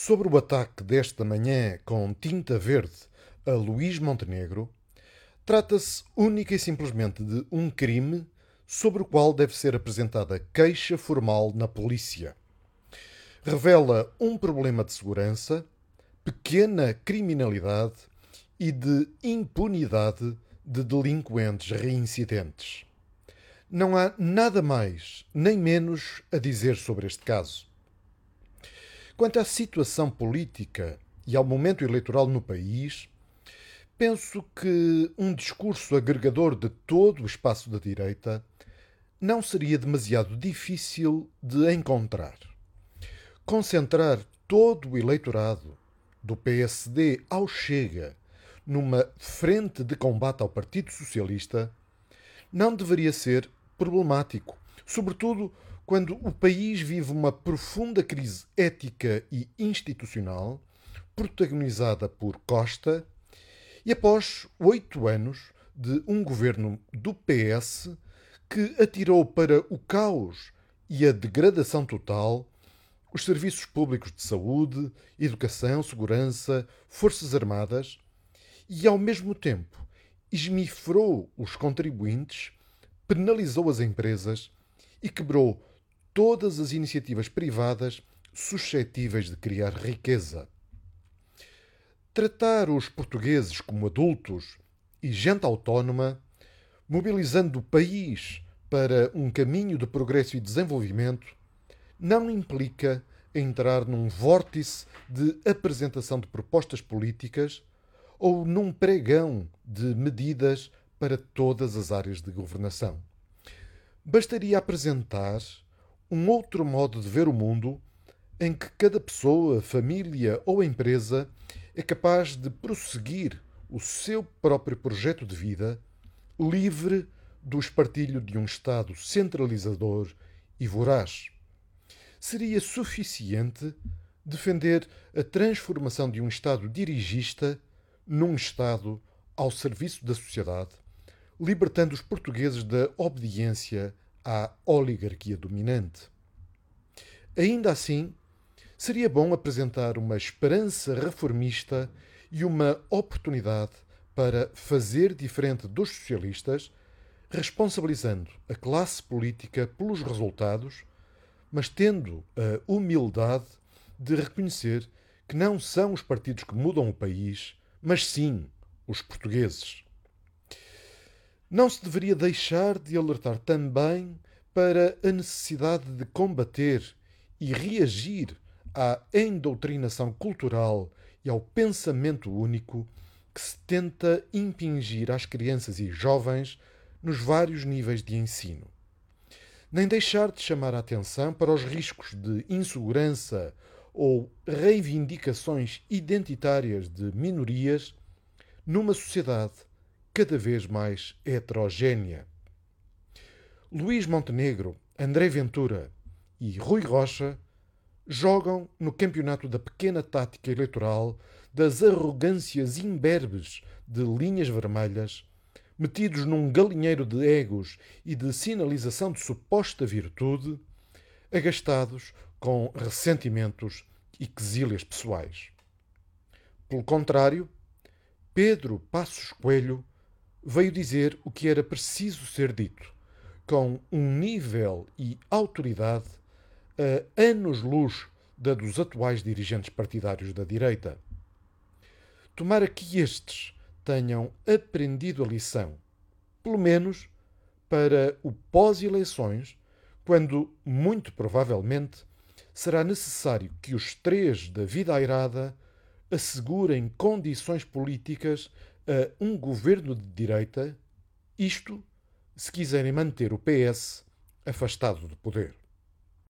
Sobre o ataque desta manhã com tinta verde a Luís Montenegro, trata-se única e simplesmente de um crime sobre o qual deve ser apresentada queixa formal na polícia. Revela um problema de segurança, pequena criminalidade e de impunidade de delinquentes reincidentes. Não há nada mais nem menos a dizer sobre este caso. Quanto à situação política e ao momento eleitoral no país, penso que um discurso agregador de todo o espaço da direita não seria demasiado difícil de encontrar. Concentrar todo o eleitorado, do PSD ao Chega, numa frente de combate ao Partido Socialista, não deveria ser problemático, sobretudo quando o país vive uma profunda crise ética e institucional, protagonizada por Costa, e após oito anos de um governo do PS que atirou para o caos e a degradação total os serviços públicos de saúde, educação, segurança, forças armadas e, ao mesmo tempo, esmifrou os contribuintes, penalizou as empresas e quebrou todas as iniciativas privadas suscetíveis de criar riqueza. Tratar os portugueses como adultos e gente autónoma, mobilizando o país para um caminho de progresso e desenvolvimento, não implica entrar num vórtice de apresentação de propostas políticas ou num pregão de medidas para todas as áreas de governação. Bastaria apresentar um outro modo de ver o mundo em que cada pessoa, família ou empresa é capaz de prosseguir o seu próprio projeto de vida livre do espartilho de um Estado centralizador e voraz. Seria suficiente defender a transformação de um Estado dirigista num Estado ao serviço da sociedade, libertando os portugueses da obediência à oligarquia dominante. Ainda assim, seria bom apresentar uma esperança reformista e uma oportunidade para fazer diferente dos socialistas, responsabilizando a classe política pelos resultados, mas tendo a humildade de reconhecer que não são os partidos que mudam o país, mas sim os portugueses. Não se deveria deixar de alertar também para a necessidade de combater e reagir à endoutrinação cultural e ao pensamento único que se tenta impingir às crianças e jovens nos vários níveis de ensino. Nem deixar de chamar a atenção para os riscos de insegurança ou reivindicações identitárias de minorias numa sociedade cada vez mais heterogénea. Luís Montenegro, André Ventura e Rui Rocha jogam no campeonato da pequena tática eleitoral das arrogâncias imberbes de linhas vermelhas, metidos num galinheiro de egos e de sinalização de suposta virtude, agastados com ressentimentos e quesílias pessoais. Pelo contrário, Pedro Passos Coelho veio dizer o que era preciso ser dito, com um nível e autoridade a anos-luz da dos atuais dirigentes partidários da direita. Tomara que estes tenham aprendido a lição, pelo menos para o pós-eleições, quando, muito provavelmente, será necessário que os três da vida airada assegurem condições políticas a um governo de direita, isto se quiserem manter o PS afastado do poder.